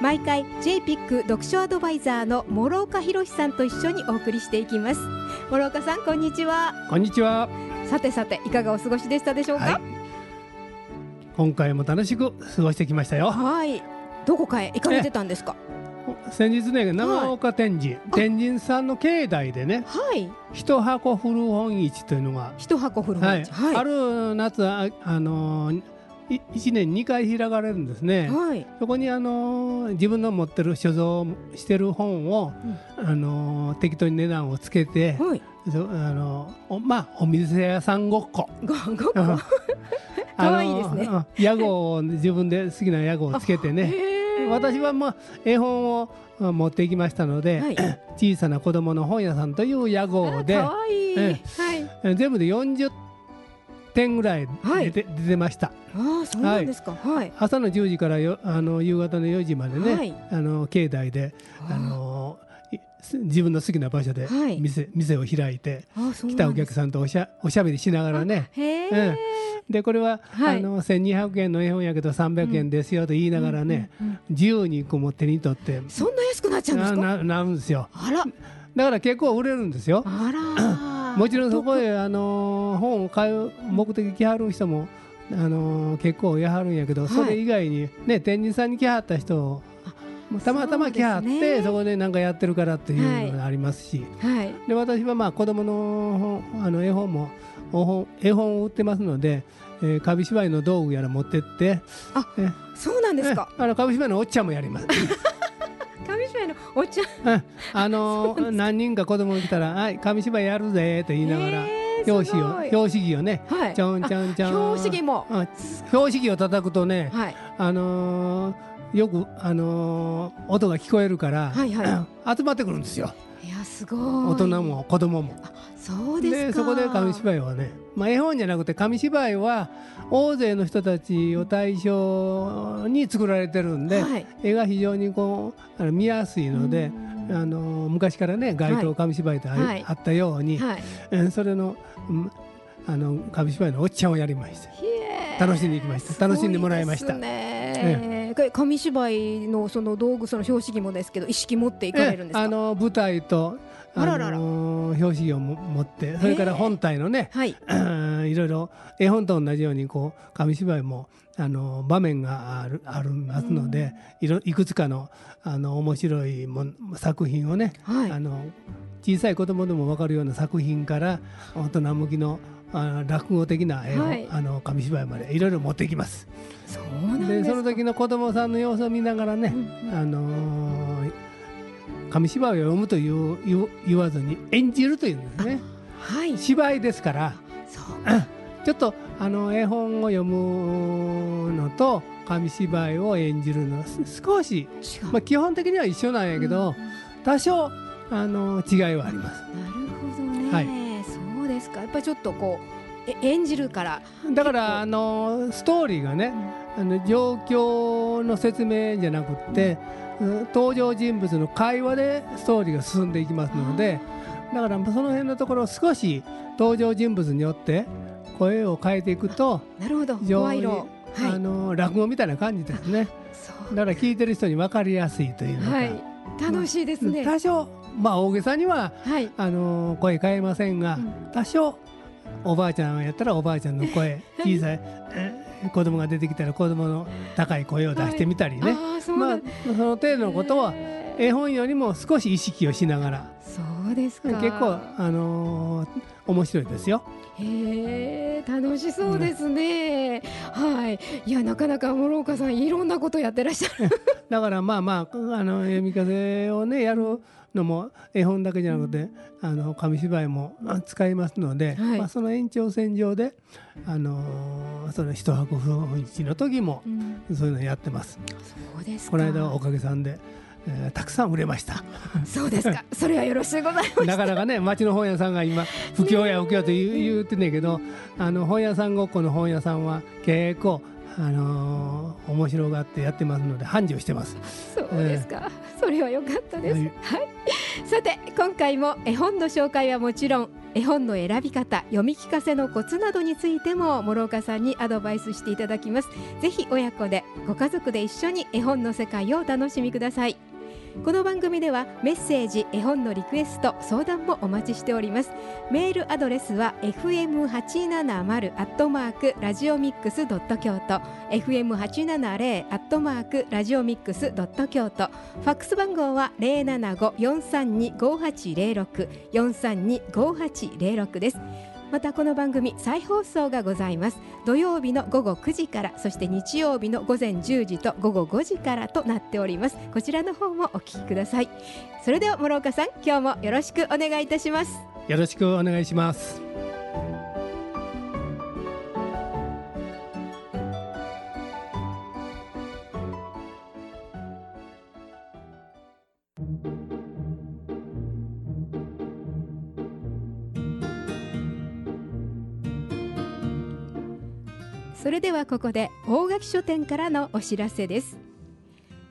毎回 JPIC 読書アドバイザーの諸岡博さんと一緒にお送りしていきます。諸岡さんこんにちは。こんにちは。さてさていかがお過ごしでしたでしょうか？はい。今回も楽しく過ごしてきましたよ。はい。どこかへ？行かれてたんですか？先日ね長岡天神、天神さんの境内でねはい。一箱古本市というのが、一箱古はい。本市はい。ある夏ああのーい一年二回開かれるんですね。はい。そこにあのー自分の持ってる所蔵してる本を、あのー適当に値段をつけて、はい。そあのまあお店屋さんごっこ。ごごっこ？うん。かわいいですね。屋号を自分で好きな屋号をつけてね。私はまあ絵本をあ持ってきましたので、はい。小さな子供の本屋さんという屋号で。いい、えはい。え全部で40点ぐらいはい。出て,、出てました。ああそうなんですか。はい。朝の10時からよあの夕方の4時までね、はい。あの境内であのい自分の好きな場所ではい。店,、店を開いて来たお客さんとおしゃおしゃべりしながらね。へえ、うん。でこれは、はい。あの1200円の絵本やけど300円ですよと言いながらね、うん自由にこうも手に取ってそんな安くなっちゃうんですか？なななるんですよ。あら。だから結構売れるんですよ。あらもちろんそこへ、あのー本を買う目的来はる人も、あのー結構やはるんやけど、はい。それ以外に、ね、天神さんに来はった人たまたま来はってそ,、ねこで何かやってるからっていうのがありますし、はい。で私はまあ子供の本あの絵本も絵本を売ってますので、えー、紙芝居の道具やら持ってって。あえそうなんですか。えあの紙芝居のおっちゃんもやります。紙芝居のお茶。うん。あの ー何人か子供が来たら「はい紙芝居やるぜ」と言いながら。表紙を表紙着をね、はい。ちょんちょんちょん。あ表紙着も。あ表紙着を叩くとね、はい。あのーよく、あのー音が聞こえるから、はいは 集まってくるんですよ。いやすごい。大人も子供も。そうですか。そこで紙芝居はね、まあ、絵本じゃなくて紙芝居は大勢の人たちを対象に作られてるんで、はい。絵が非常にこうあの見やすいので、あのー昔からね街頭紙芝居とあ,、はい。あったように、はい。うんそれの,、うんあの紙芝居のおっちゃんをやりました。楽しんでいきました。楽しんでもらいました。いですねこれ紙芝居のその道具その標識もですけど意識持っていかれるんですあの舞台とああらら。らの表紙をも持ってそれから本体のね、はい。いろいろ絵本と同じようにこう紙芝居もあの場面があるありますので、いろいくつかのあの面白いもん作品をね、はい。あの小さい子供でも分かるような作品から大人向きのあ落語的な絵を、はい。あの紙芝居までいろいろ持ってきます。そでその時の子供さんの様子を見ながらね、うんうん。あのー紙芝居を読むという言わずに演じるというんですね。はい。芝居ですから。ちょっとあの絵本を読むのと紙芝居を演じるのはす少し、まあ、基本的には一緒なんやけど、多少あの違いはあります。なるほどね、はい。そうですか。やっぱりちょっとこうえ演じるから。だからあのストーリーがねあの状況の説明じゃなくって、うん。登場人物の会話でストーリーが進んでいきますのでだからその辺のところを少し登場人物によって声を変えていくとなるほど。声色。はい。あの落語みたいな感じですね。だから聞いてる人に分かりやすいというのか、はい。楽しいですね、多少まあ大げさにははい、あの声変えませんが、うん。多少おばあちゃんやったらおばあちゃんの声 小さい、えー子供が出てきたら子供の高い声を出してみたりね、ああそうまあその程度のことはへ絵本よりも少し意識をしながらそうですか。結構あのー面白いですよ。へえ楽しそうですね、はい。いやなかなか諸岡さんいろんなことやってらっしゃる。だからまあまああの読み風をねやるのも絵本だけじゃなくてあの紙芝居もあ使いますので、はい。まあ、その延長線上で、あのーその一箱古本市の時もそういうのやってます。そうですか。この間はおかげさんで、えーたくさん売れました。そうですか。それはよろしゅうございます。なかなかね町の本屋さんが今不況や不況と言う言ってんねんけどあの本屋さんごっこの本屋さんは結構あのー面白がってやってますので繁盛してます。そうですか。それは良かったです。ははいい。さて今回も絵本の紹介はもちろん絵本の選び方、読み聞かせのコツなどについても諸岡さんにアドバイスしていただきます。ぜひ親子でご家族で一緒に絵本の世界をお楽しみください。この番組ではメッセージ、絵本のリクエスト、相談もお待ちしております。メールアドレスは fm870 アットマークラジオミックスドット京都。fm870 アットマークラジオミックスドット京都。ファックス番号は075-432-5806 432-5806です。またこの番組再放送がございます。土曜日の午後9時からそして日曜日の午前10時と午後5時からとなっております。こちらの方もお聞きください。それでは諸岡さん今日もよろしくお願いいたします。よろしくお願いします。それではここで大垣書店からのお知らせです。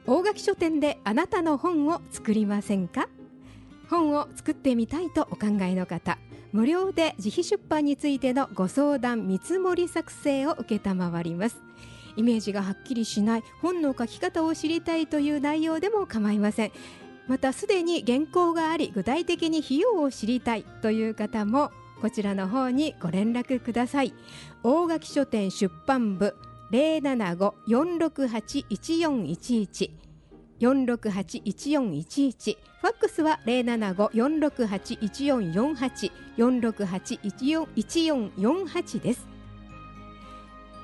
大垣書店であなたの本を作りませんか？本を作ってみたいとお考えの方無料で自費出版についてのご相談見積もり作成を承ります。イメージがはっきりしない本の書き方を知りたいという内容でも構いません。またすでに原稿があり具体的に費用を知りたいという方もこちらの方にご連絡ください。大垣書店出版部075-468-1411 468-1411ファックスは075-468-1448 468-1448です。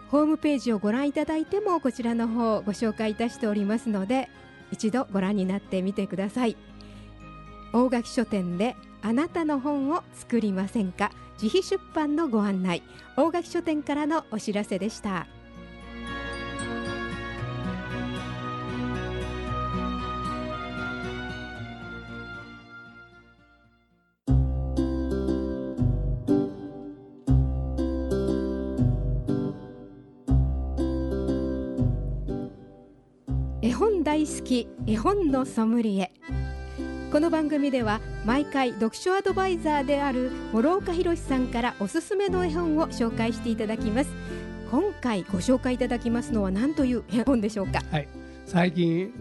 ホームページをご覧いただいてもこちらの方をご紹介いたしておりますので一度ご覧になってみてください。大垣書店であなたの本を作りませんか？自費出版のご案内。大垣書店からのお知らせでした。絵本大好き絵本のソムリエ。この番組では毎回読書アドバイザーである諸岡博さんからおすすめの絵本を紹介していただきます。今回ご紹介いただきますのは何という絵本でしょうか？はい、最近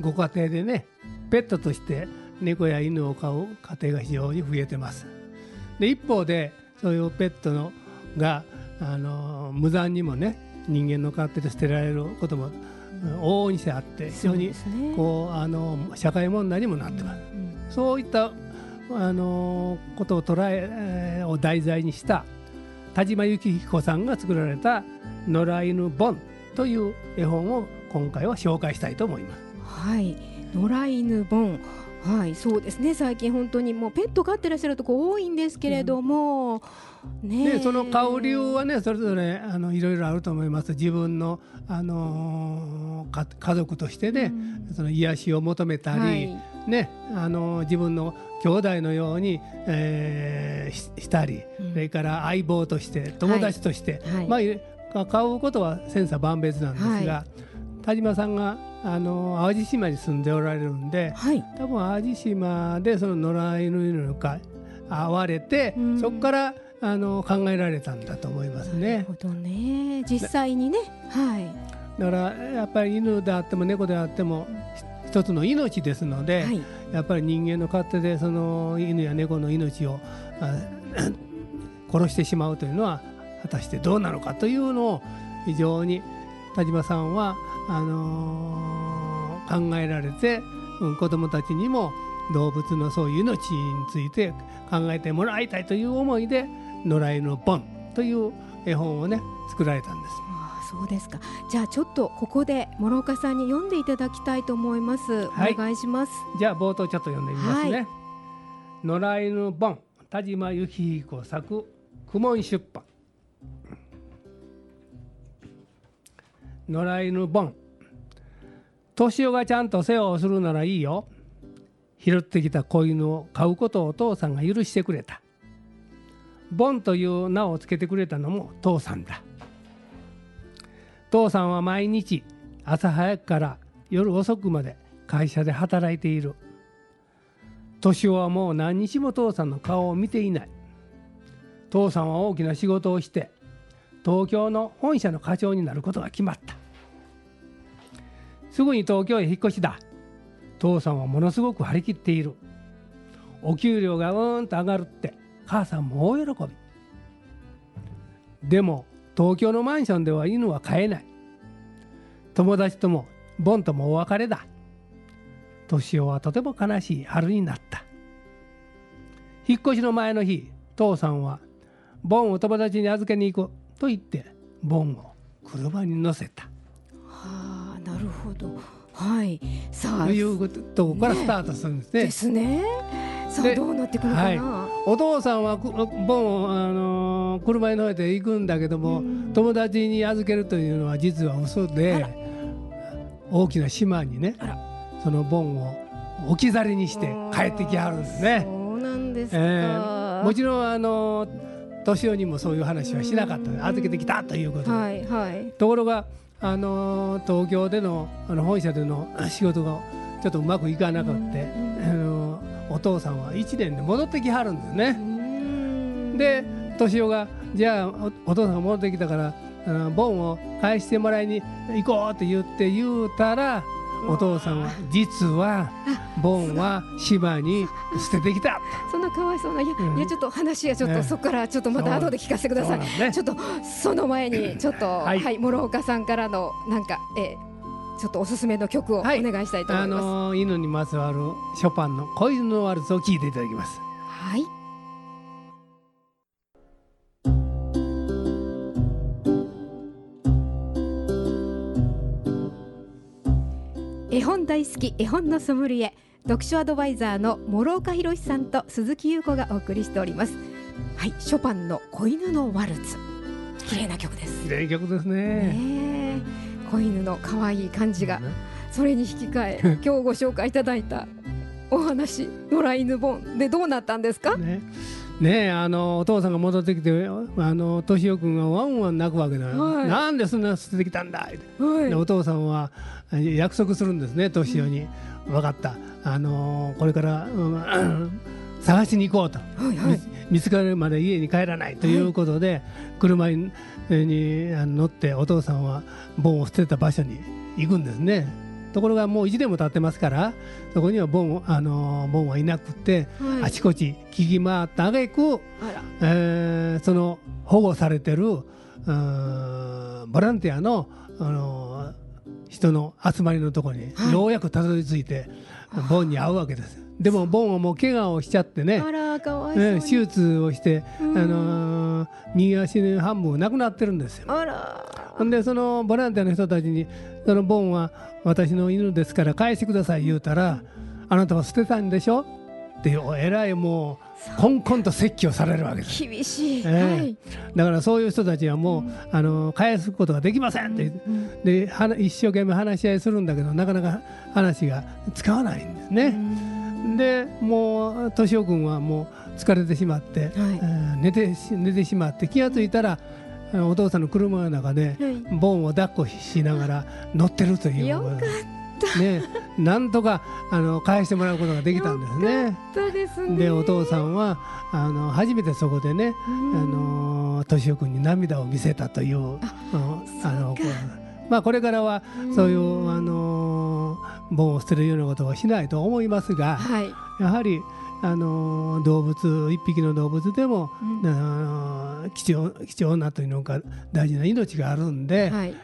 ご家庭でねペットとして猫や犬を飼う家庭が非常に増えてます。で一方でそういうペットのがあの無残にもね人間の勝手で捨てられることも往々にしてあって非常にこうあの社会問題にもなってます。うんそういったあのことを捉ええーを題材にした田島幸彦さんが作られた「野良犬ボン」という絵本を今回は紹介したいと思います。はい野良犬ボンはいそうですね。最近本当にもうペット飼ってらっしゃるとこ多いんですけれども、ねえ。でその買う理由はねそれぞれあのいろいろあると思います。自分の、あのーか家族としてね、その癒しを求めたり、はい。ねあのー自分の兄弟のように、えーししたり、うん。それから相棒として友達として、はい。まあ買うことは千差万別なんですが、は田島さんが、あのー淡路島に住んでおられるんではい。多分淡路島でその野良犬のか会われて、うん。そこからあの考えられたんだと思いますなるね。ほどね。実際にね。はい。だからやっぱり犬であっても猫であってもひ一つの命ですので、はい。やっぱり人間の勝手でその犬や猫の命をあ 殺してしまうというのは果たしてどうなのかというのを非常に田島さんはあのー考えられて、うん、子どもたちにも動物のそういう命について考えてもらいたいという思いで「野良犬ボン」という絵本をね作られたんです。ああそうですか。じゃあちょっとここで諸岡さんに読んでいただきたいと思います、はい。お願いします。じゃあ冒頭ちょっと読んでみますね。はい。野良犬ボン田島幸彦作苦門出版。野良犬ボン年男がちゃんと世話をするならいいよ。拾ってきた子犬を飼うことをお父さんが許してくれた。ボンという名を付けてくれたのも父さんだ。父さんは毎日朝早くから夜遅くまで会社で働いている。年男はもう何日も父さんの顔を見ていない。父さんは大きな仕事をして東京の本社の課長になることが決まった。すぐに東京へ引っ越しだ。父さんはものすごく張り切っている。お給料がうーんと上がるって母さんも大喜び。でも東京のマンションでは犬は飼えない。友達ともボンともお別れだ。年男はとても悲しい春になった。引っ越しの前の日父さんはボンを友達に預けに行くと言ってボンを車に乗せた。どはい。さあ。というとこからスタートするんですね。ですね。さあでどうなっていくのかな、はい。お父さんはくボンを、あのー車に乗せて行くんだけども、うん。友達に預けるというのは実は嘘で大きな島にねそのボンを置き去りにして帰ってきはるんですね。そうなんですか、えーもちろんあの年男にもそういう話はしなかったうん。預けてきたということで、はいはい。ところがあの東京でのあの本社での仕事がちょっとうまくいかなくって、うんあのお父さんは1年で戻ってきはるんですうね。んで敏夫がじゃあおお父さんが戻ってきたからあのボンを返してもらいに行こうって言って言うたらお父さんは実はボンは島に捨ててきた。そんなかわいそうないや,、うんいやちょっと話はちょっと、ええそこからちょっとまた後で聞かせてくださいねちょっとその前にちょっとは、はいい諸岡さんからのなんか、えーちょっとおすすめの曲をおはい願いしたいと思あいます。の犬にまつわるショパンの「恋のワルツ」を聴いていただきます。はい。絵本大好き絵本のソムリエ読書アドバイザーの諸岡博さんと鈴木優子がお送りしております。はいショパンの子犬のワルツ。綺麗な曲です。綺麗な曲ですね。ねえ。子犬の可愛い感じがそれに引き換え 今日ご紹介いただいたお話野良犬本でどうなったんですか？ねねえあのお父さんが戻ってきてあの敏夫君がワンワン泣くわけだよ、はい。なんでそんな捨ててきたんだ？ってはい。でお父さんは約束するんですね敏夫に、分かった。あのこれから、うん 探しに行こうと、はいはい。見つかるまで家に帰らない。ということで、車ににあの乗ってお父さんはボンを捨てた場所に行くんですねところがもう1年も経ってますからそこにはボンあのボンはいなくって、はい。あちこち聞き回った挙句、あら。えーその保護されてるボランティアの、あの人の集まりのところに、はい。ようやくたどり着いてボンに会うわけです。でもボンはもう怪我をしちゃってね手術をして、うん。あのー右足の半分なくなってるんですよ。あら。ほんでそのボランティアの人たちに「そのボンは私の犬ですから返してください」言うたら「あなたは捨てたんでしょ?」っていうえらいもうこんこんと説教されるわけです。厳しい、ええ。はい、だからそういう人たちはもう、あの返すことができませんって。うんで一生懸命話し合いするんだけどなかなか話が使わないんですね。でもう敏夫君はもう疲れてしまって、えー寝てし寝てしまって気が付いたらお父さんの車の中ではい。ボンを抱っこしながら乗ってるという。よかっね、なんとかあの返してもらうことができたんですね。でお父さんはあの初めてそこでね、うん。あの敏夫君に涙を見せたといううんあのまあこれからはそういうあのボンを捨てるようなことはしないと思いますがはい、やはりあの動物一匹の動物でも、うん。あの貴重貴重なというのか大事な命があるんで、はい、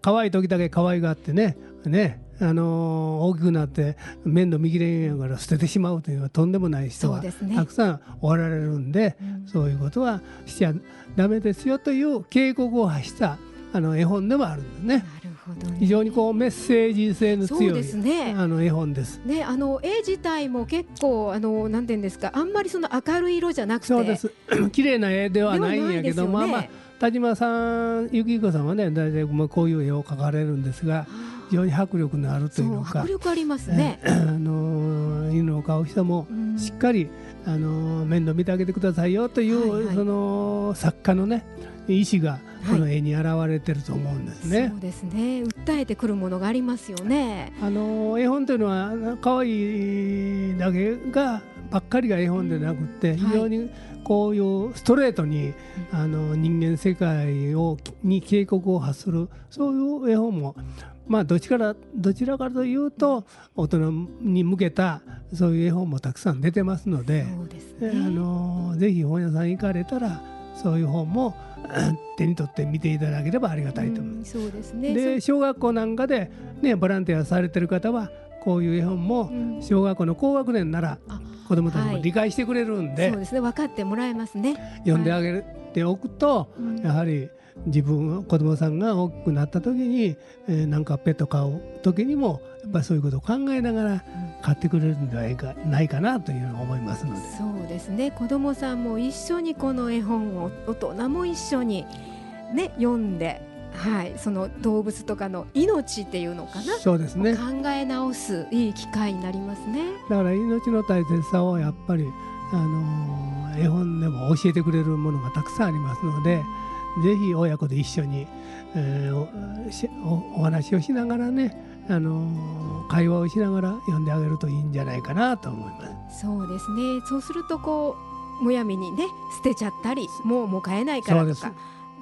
可愛い時だけ可愛がってねねあの大きくなって面倒見きれんやから捨ててしまうというのはとんでもない人がたくさんおられるんでうん。そういうことはしちゃダメですよという警告を発したあの絵本でもあるんですね。なるほどね。非常にこうメッセージ性の強いですね。あの絵本です。ね、あの絵自体も結構あのなんていうんですかあんまりその明るい色じゃなくて。そうです。綺麗な絵ではないんやけど、ね。まあまあ田島さん、ゆきこさんはね、大体もうこういう絵を描かれるんですが、非常に迫力のあるとそいうのか迫力ありますね、えーあの犬を飼う人もうん。しっかり、あの面倒見てあげてくださいよという、はいはい。その作家のね意思がこの絵に現れてると思うんですね。そうですね。訴えてくるものがありますよね。あの絵本というのは可愛いだけがばっかりが絵本でなくって、うん。非常にこういうストレートに、あの人間世界をに警告を発するそういう絵本もまあどちらどちらかというと大人に向けたそういう絵本もたくさん出てますので、そうですえねあのぜひ本屋さん行かれたらそういう本も 手に取って見ていただければありがたいと思います。うんそうですね。で小学校なんかで、ね、ボランティアされてる方はこういう絵本もうん。小学校の高学年ならあ子どもたちはい。も理解してくれるんで、そうですね。分かってもらえますね。読んであげておくと、うん。やはり自分子どもさんが大きくなった時に、えーなんかペット飼う時にもやっぱりそういうことを考えながら買ってくれるんではないかないかなというのを思いますので。そうですね子どもさんも一緒にこの絵本を大人も一緒にね読んではいその動物とかの命っていうのかな？そうですね考え直すいい機会になりますね。だから命の大切さをやっぱり、あのー絵本でも教えてくれるものがたくさんありますのでぜひ親子で一緒に、えーおしおお話をしながらね、あのー会話をしながら読んであげるといいんじゃないかなと思います。そうですねそうするとこうむやみにね捨てちゃったりもうもう買えないからとそか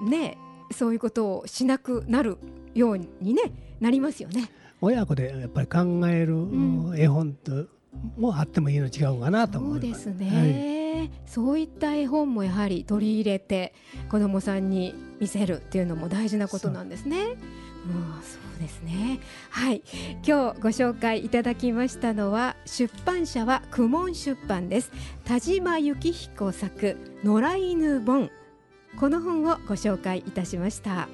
ねそういうことをしなくなるようにねなりますよね。親子でやっぱり考える、ん絵本ともあってもいいの違うかなとそ思います。うですね、そういった絵本もやはり取り入れて子どもさんに見せるっていうのも大事なことなんですね。うん、そうですね。はい、今日ご紹介いただきましたのは出版社は公文出版です。田島幸彦作野良犬本この本をご紹介いたしました。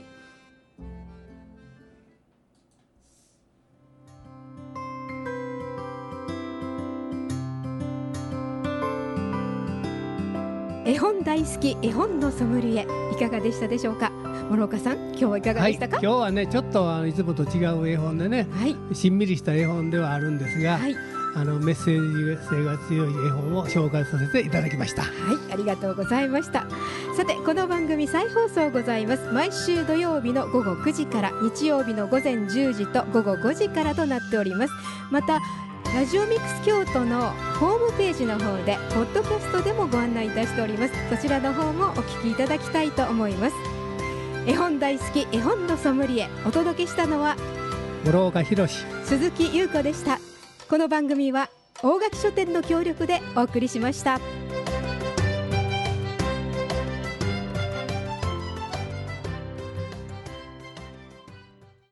絵本大好き絵本のソムリエいかがでしたでしょうか？諸岡さん今日はいかがはい、でしたか？今日はねちょっとあのいつもと違う絵本でねはいしんみりした絵本ではあるんですが、はいあのメッセージ性が強い絵本を紹介させていただきました。はい、ありがとうございました。さて、この番組再放送ございます。毎週土曜日の午後9時から、日曜日の午前10時と午後5時からとなっております。また、ラジオミックス京都のホームページの方で、ポッドキャストでもご案内いたしております。そちらの方もお聞きいただきたいと思います。絵本大好き絵本のソムリエ、お届けしたのは諸岡博史鈴木優子でした。この番組は大垣書店の協力でお送りしました。